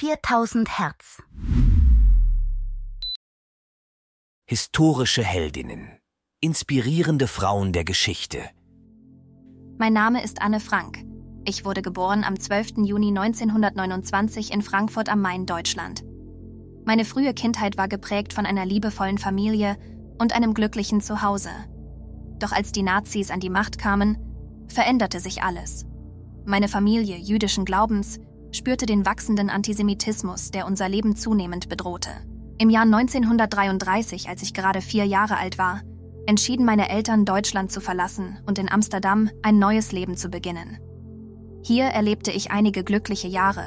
4000 Hertz. Historische Heldinnen. Inspirierende Frauen der Geschichte. Mein Name ist Anne Frank. Ich wurde geboren am 12. Juni 1929 in Frankfurt am Main, Deutschland. Meine frühe Kindheit war geprägt von einer liebevollen Familie und einem glücklichen Zuhause. Doch als die Nazis an die Macht kamen, veränderte sich alles. Meine Familie jüdischen Glaubens spürte den wachsenden Antisemitismus, der unser Leben zunehmend bedrohte. Im Jahr 1933, als ich gerade vier Jahre alt war, entschieden meine Eltern, Deutschland zu verlassen und in Amsterdam ein neues Leben zu beginnen. Hier erlebte ich einige glückliche Jahre,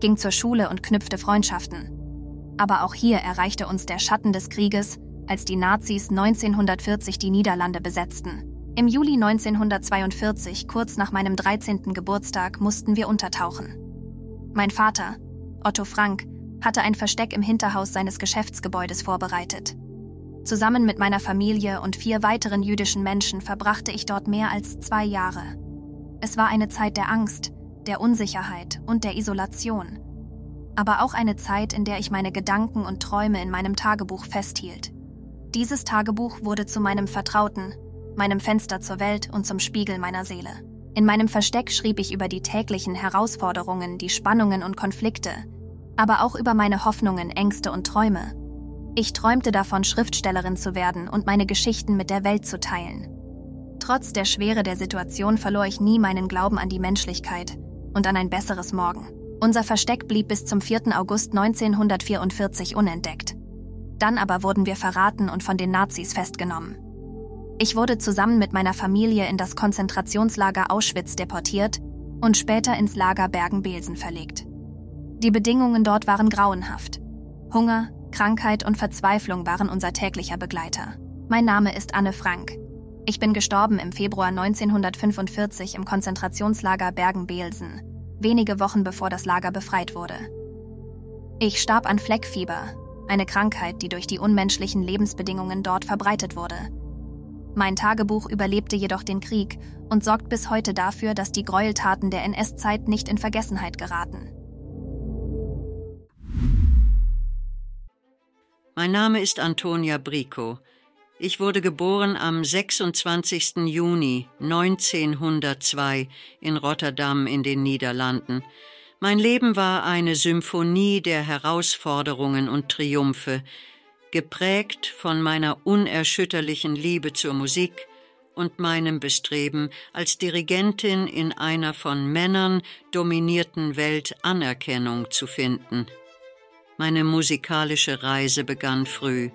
ging zur Schule und knüpfte Freundschaften. Aber auch hier erreichte uns der Schatten des Krieges, als die Nazis 1940 die Niederlande besetzten. Im Juli 1942, kurz nach meinem 13. Geburtstag, mussten wir untertauchen. Mein Vater, Otto Frank, hatte ein Versteck im Hinterhaus seines Geschäftsgebäudes vorbereitet. Zusammen mit meiner Familie und vier weiteren jüdischen Menschen verbrachte ich dort mehr als zwei Jahre. Es war eine Zeit der Angst, der Unsicherheit und der Isolation. Aber auch eine Zeit, in der ich meine Gedanken und Träume in meinem Tagebuch festhielt. Dieses Tagebuch wurde zu meinem Vertrauten, meinem Fenster zur Welt und zum Spiegel meiner Seele. In meinem Versteck schrieb ich über die täglichen Herausforderungen, die Spannungen und Konflikte, aber auch über meine Hoffnungen, Ängste und Träume. Ich träumte davon, Schriftstellerin zu werden und meine Geschichten mit der Welt zu teilen. Trotz der Schwere der Situation verlor ich nie meinen Glauben an die Menschlichkeit und an ein besseres Morgen. Unser Versteck blieb bis zum 4. August 1944 unentdeckt. Dann aber wurden wir verraten und von den Nazis festgenommen. Ich wurde zusammen mit meiner Familie in das Konzentrationslager Auschwitz deportiert und später ins Lager Bergen-Belsen verlegt. Die Bedingungen dort waren grauenhaft. Hunger, Krankheit und Verzweiflung waren unser täglicher Begleiter. Mein Name ist Anne Frank. Ich bin gestorben im Februar 1945 im Konzentrationslager Bergen-Belsen, wenige Wochen bevor das Lager befreit wurde. Ich starb an Fleckfieber, eine Krankheit, die durch die unmenschlichen Lebensbedingungen dort verbreitet wurde. Mein Tagebuch überlebte jedoch den Krieg und sorgt bis heute dafür, dass die Gräueltaten der NS-Zeit nicht in Vergessenheit geraten. Mein Name ist Antonia Brico. Ich wurde geboren am 26. Juni 1902 in Rotterdam in den Niederlanden. Mein Leben war eine Symphonie der Herausforderungen und Triumphe, geprägt von meiner unerschütterlichen Liebe zur Musik und meinem Bestreben, als Dirigentin in einer von Männern dominierten Welt Anerkennung zu finden. Meine musikalische Reise begann früh,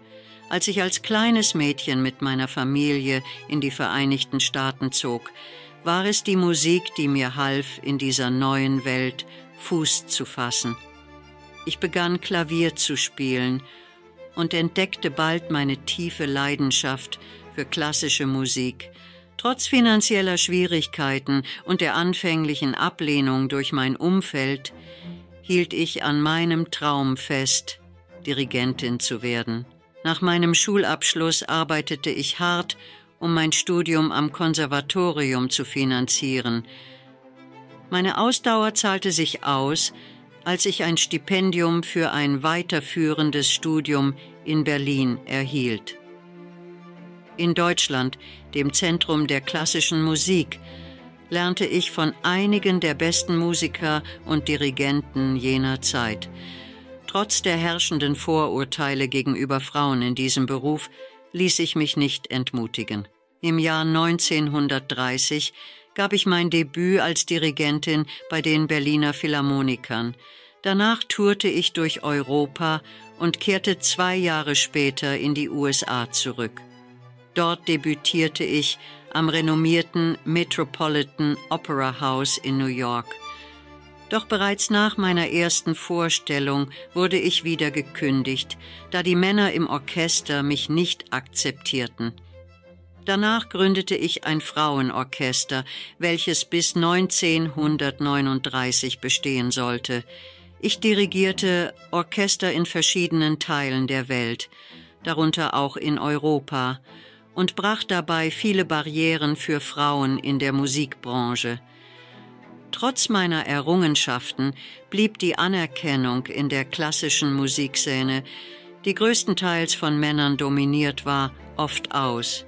als ich als kleines Mädchen mit meiner Familie in die Vereinigten Staaten zog, war es die Musik, die mir half, in dieser neuen Welt Fuß zu fassen. Ich begann Klavier zu spielen und entdeckte bald meine tiefe Leidenschaft für klassische Musik. Trotz finanzieller Schwierigkeiten und der anfänglichen Ablehnung durch mein Umfeld hielt ich an meinem Traum fest, Dirigentin zu werden. Nach meinem Schulabschluss arbeitete ich hart, um mein Studium am Konservatorium zu finanzieren, meine Ausdauer zahlte sich aus, als ich ein Stipendium für ein weiterführendes Studium in Berlin erhielt. In Deutschland, dem Zentrum der klassischen Musik, lernte ich von einigen der besten Musiker und Dirigenten jener Zeit. Trotz der herrschenden Vorurteile gegenüber Frauen in diesem Beruf ließ ich mich nicht entmutigen. Im Jahr 1930 gab ich mein Debüt als Dirigentin bei den Berliner Philharmonikern. Danach tourte ich durch Europa und kehrte zwei Jahre später in die USA zurück. Dort debütierte ich am renommierten Metropolitan Opera House in New York. Doch bereits nach meiner ersten Vorstellung wurde ich wieder gekündigt, da die Männer im Orchester mich nicht akzeptierten. Danach gründete ich ein Frauenorchester, welches bis 1939 bestehen sollte. Ich dirigierte Orchester in verschiedenen Teilen der Welt, darunter auch in Europa, und brach dabei viele Barrieren für Frauen in der Musikbranche. Trotz meiner Errungenschaften blieb die Anerkennung in der klassischen Musikszene, die größtenteils von Männern dominiert war, oft aus.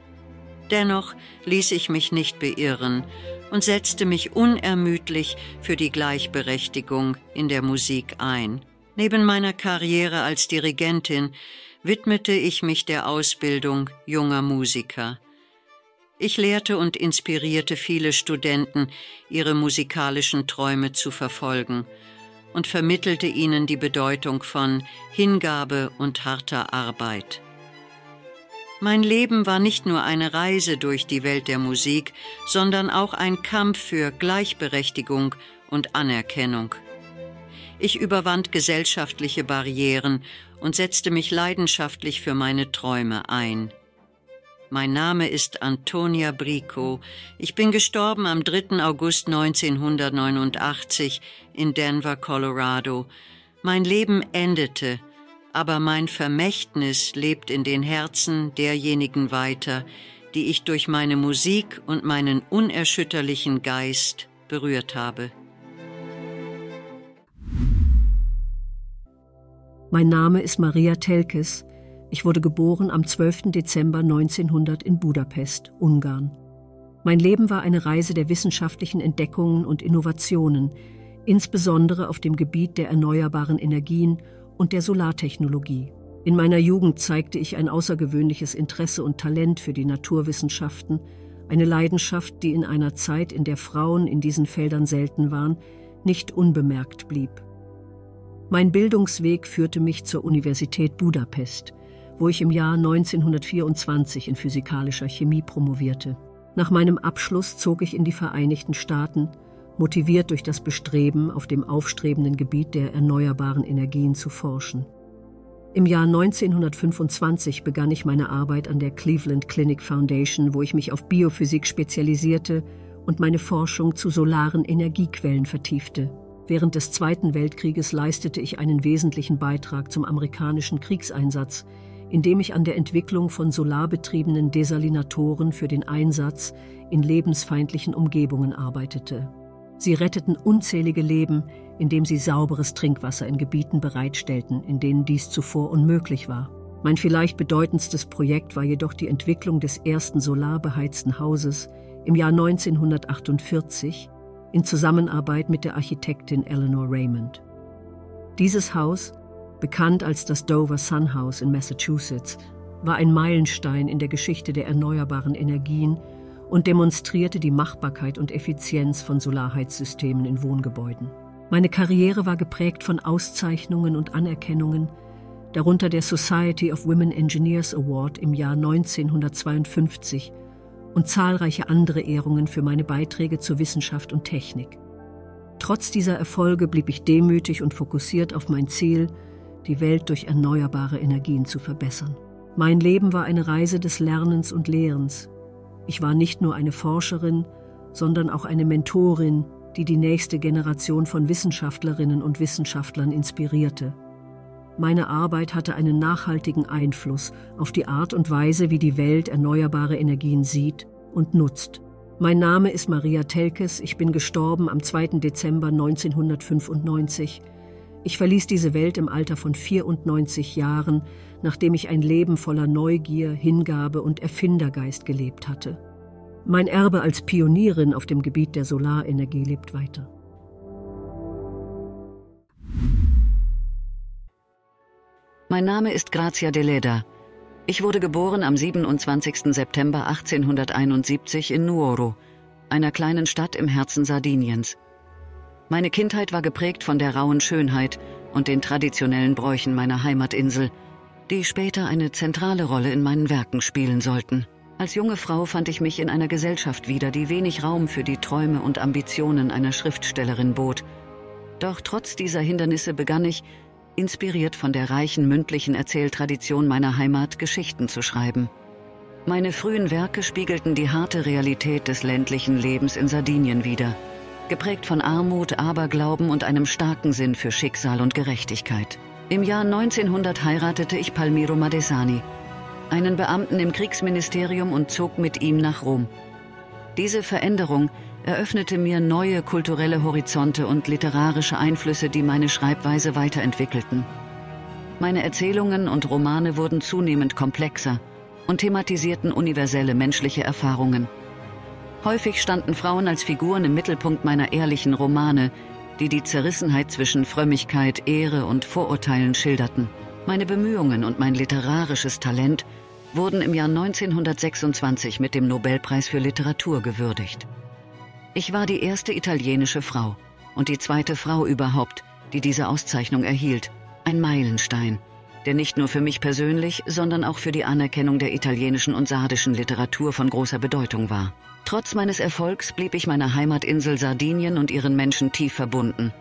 Dennoch ließ ich mich nicht beirren und setzte mich unermüdlich für die Gleichberechtigung in der Musik ein. Neben meiner Karriere als Dirigentin widmete ich mich der Ausbildung junger Musiker. Ich lehrte und inspirierte viele Studenten, ihre musikalischen Träume zu verfolgen und vermittelte ihnen die Bedeutung von Hingabe und harter Arbeit. Mein Leben war nicht nur eine Reise durch die Welt der Musik, sondern auch ein Kampf für Gleichberechtigung und Anerkennung. Ich überwand gesellschaftliche Barrieren und setzte mich leidenschaftlich für meine Träume ein. Mein Name ist Antonia Brico. Ich bin gestorben am 3. August 1989 in Denver, Colorado. Mein Leben endete, aber mein Vermächtnis lebt in den Herzen derjenigen weiter, die ich durch meine Musik und meinen unerschütterlichen Geist berührt habe. Mein Name ist Maria Telkes. Ich wurde geboren am 12. Dezember 1900 in Budapest, Ungarn. Mein Leben war eine Reise der wissenschaftlichen Entdeckungen und Innovationen, insbesondere auf dem Gebiet der erneuerbaren Energien und der Solartechnologie. In meiner Jugend zeigte ich ein außergewöhnliches Interesse und Talent für die Naturwissenschaften, eine Leidenschaft, die in einer Zeit, in der Frauen in diesen Feldern selten waren, nicht unbemerkt blieb. Mein Bildungsweg führte mich zur Universität Budapest, wo ich im Jahr 1924 in physikalischer Chemie promovierte. Nach meinem Abschluss zog ich in die Vereinigten Staaten, motiviert durch das Bestreben, auf dem aufstrebenden Gebiet der erneuerbaren Energien zu forschen. Im Jahr 1925 begann ich meine Arbeit an der Cleveland Clinic Foundation, wo ich mich auf Biophysik spezialisierte und meine Forschung zu solaren Energiequellen vertiefte. Während des Zweiten Weltkrieges leistete ich einen wesentlichen Beitrag zum amerikanischen Kriegseinsatz, indem ich an der Entwicklung von solarbetriebenen Desalinatoren für den Einsatz in lebensfeindlichen Umgebungen arbeitete. Sie retteten unzählige Leben, indem sie sauberes Trinkwasser in Gebieten bereitstellten, in denen dies zuvor unmöglich war. Mein vielleicht bedeutendstes Projekt war jedoch die Entwicklung des ersten solarbeheizten Hauses im Jahr 1948 in Zusammenarbeit mit der Architektin Eleanor Raymond. Dieses Haus, bekannt als das Dover Sun House in Massachusetts, war ein Meilenstein in der Geschichte der erneuerbaren Energien und demonstrierte die Machbarkeit und Effizienz von Solarheizsystemen in Wohngebäuden. Meine Karriere war geprägt von Auszeichnungen und Anerkennungen, darunter der Society of Women Engineers Award im Jahr 1952 und zahlreiche andere Ehrungen für meine Beiträge zur Wissenschaft und Technik. Trotz dieser Erfolge blieb ich demütig und fokussiert auf mein Ziel, die Welt durch erneuerbare Energien zu verbessern. Mein Leben war eine Reise des Lernens und Lehrens, ich war nicht nur eine Forscherin, sondern auch eine Mentorin, die die nächste Generation von Wissenschaftlerinnen und Wissenschaftlern inspirierte. Meine Arbeit hatte einen nachhaltigen Einfluss auf die Art und Weise, wie die Welt erneuerbare Energien sieht und nutzt. Mein Name ist Maria Telkes, ich bin gestorben am 2. Dezember 1995. Ich verließ diese Welt im Alter von 94 Jahren, nachdem ich ein Leben voller Neugier, Hingabe und Erfindergeist gelebt hatte. Mein Erbe als Pionierin auf dem Gebiet der Solarenergie lebt weiter. Mein Name ist Grazia de Leda. Ich wurde geboren am 27. September 1871 in Nuoro, einer kleinen Stadt im Herzen Sardiniens. Meine Kindheit war geprägt von der rauen Schönheit und den traditionellen Bräuchen meiner Heimatinsel, die später eine zentrale Rolle in meinen Werken spielen sollten. Als junge Frau fand ich mich in einer Gesellschaft wieder, die wenig Raum für die Träume und Ambitionen einer Schriftstellerin bot. Doch trotz dieser Hindernisse begann ich, inspiriert von der reichen mündlichen Erzähltradition meiner Heimat, Geschichten zu schreiben. Meine frühen Werke spiegelten die harte Realität des ländlichen Lebens in Sardinien wider – geprägt von Armut, Aberglauben und einem starken Sinn für Schicksal und Gerechtigkeit. Im Jahr 1900 heiratete ich Palmiro Madesani, einen Beamten im Kriegsministerium und zog mit ihm nach Rom. Diese Veränderung eröffnete mir neue kulturelle Horizonte und literarische Einflüsse, die meine Schreibweise weiterentwickelten. Meine Erzählungen und Romane wurden zunehmend komplexer und thematisierten universelle menschliche Erfahrungen. Häufig standen Frauen als Figuren im Mittelpunkt meiner ehrlichen Romane, die die Zerrissenheit zwischen Frömmigkeit, Ehre und Vorurteilen schilderten. Meine Bemühungen und mein literarisches Talent wurden im Jahr 1926 mit dem Nobelpreis für Literatur gewürdigt. Ich war die erste italienische Frau und die zweite Frau überhaupt, die diese Auszeichnung erhielt. Ein Meilenstein, der nicht nur für mich persönlich, sondern auch für die Anerkennung der italienischen und sardischen Literatur von großer Bedeutung war. Trotz meines Erfolgs blieb ich meiner Heimatinsel Sardinien und ihren Menschen tief verbunden.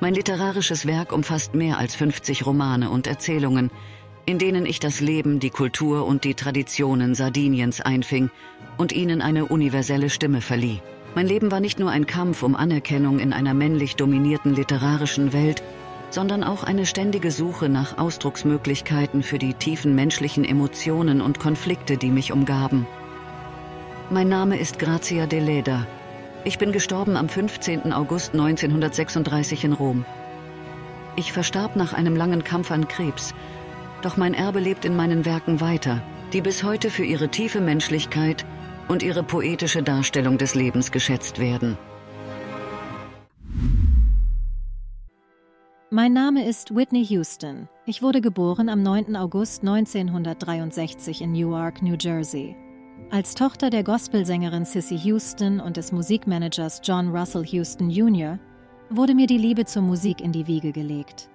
Mein literarisches Werk umfasst mehr als 50 Romane und Erzählungen, in denen ich das Leben, die Kultur und die Traditionen Sardiniens einfing und ihnen eine universelle Stimme verlieh. Mein Leben war nicht nur ein Kampf um Anerkennung in einer männlich dominierten literarischen Welt, sondern auch eine ständige Suche nach Ausdrucksmöglichkeiten für die tiefen menschlichen Emotionen und Konflikte, die mich umgaben. Mein Name ist Grazia de Leda. Ich bin gestorben am 15. August 1936 in Rom. Ich verstarb nach einem langen Kampf an Krebs, doch mein Erbe lebt in meinen Werken weiter, die bis heute für ihre tiefe Menschlichkeit und ihre poetische Darstellung des Lebens geschätzt werden. Mein Name ist Whitney Houston. Ich wurde geboren am 9. August 1963 in Newark, New Jersey. Als Tochter der Gospelsängerin Sissy Houston und des Musikmanagers John Russell Houston Jr. wurde mir die Liebe zur Musik in die Wiege gelegt.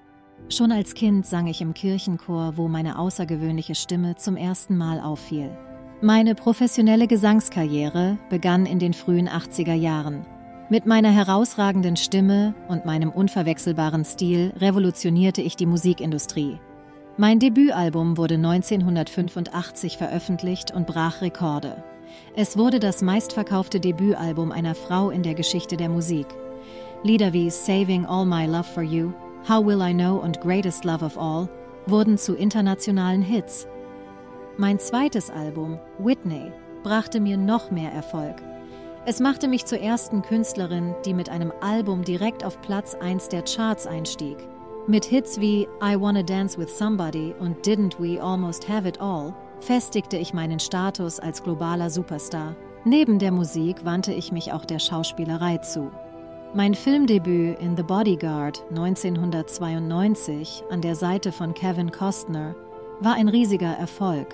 Schon als Kind sang ich im Kirchenchor, wo meine außergewöhnliche Stimme zum ersten Mal auffiel. Meine professionelle Gesangskarriere begann in den frühen 80er Jahren. Mit meiner herausragenden Stimme und meinem unverwechselbaren Stil revolutionierte ich die Musikindustrie. Mein Debütalbum wurde 1985 veröffentlicht und brach Rekorde. Es wurde das meistverkaufte Debütalbum einer Frau in der Geschichte der Musik. Lieder wie Saving All My Love for You, How Will I Know und Greatest Love of All wurden zu internationalen Hits mein zweites Album, Whitney, brachte mir noch mehr Erfolg. Es machte mich zur ersten Künstlerin, die mit einem Album direkt auf Platz 1 der Charts einstieg. Mit Hits wie I Wanna Dance with Somebody und Didn't We Almost Have It All festigte ich meinen Status als globaler Superstar. Neben der Musik wandte ich mich auch der Schauspielerei zu. Mein Filmdebüt in The Bodyguard 1992 an der Seite von Kevin Costner war ein riesiger Erfolg.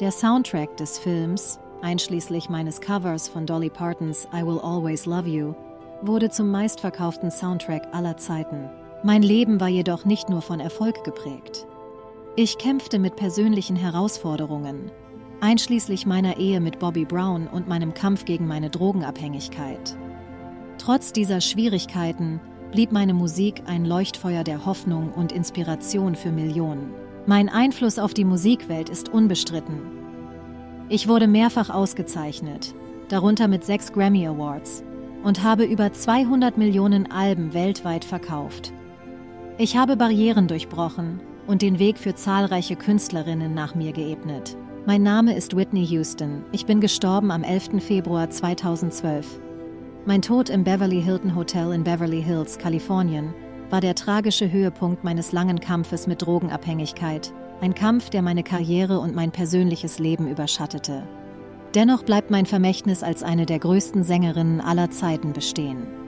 Der Soundtrack des Films, einschließlich meines Covers von Dolly Partons I Will Always Love You, wurde zum meistverkauften Soundtrack aller Zeiten. Mein Leben war jedoch nicht nur von Erfolg geprägt. Ich kämpfte mit persönlichen Herausforderungen, einschließlich meiner Ehe mit Bobby Brown und meinem Kampf gegen meine Drogenabhängigkeit. Trotz dieser Schwierigkeiten blieb meine Musik ein Leuchtfeuer der Hoffnung und Inspiration für Millionen. Mein Einfluss auf die Musikwelt ist unbestritten. Ich wurde mehrfach ausgezeichnet, darunter mit sechs Grammy Awards, und habe über 200 Millionen Alben weltweit verkauft. Ich habe Barrieren durchbrochen und den Weg für zahlreiche Künstlerinnen nach mir geebnet. Mein Name ist Whitney Houston. Ich bin gestorben am 11. Februar 2012. Mein Tod im Beverly Hilton Hotel in Beverly Hills, Kalifornien, war der tragische Höhepunkt meines langen Kampfes mit Drogenabhängigkeit, ein Kampf, der meine Karriere und mein persönliches Leben überschattete. Dennoch bleibt mein Vermächtnis als eine der größten Sängerinnen aller Zeiten bestehen.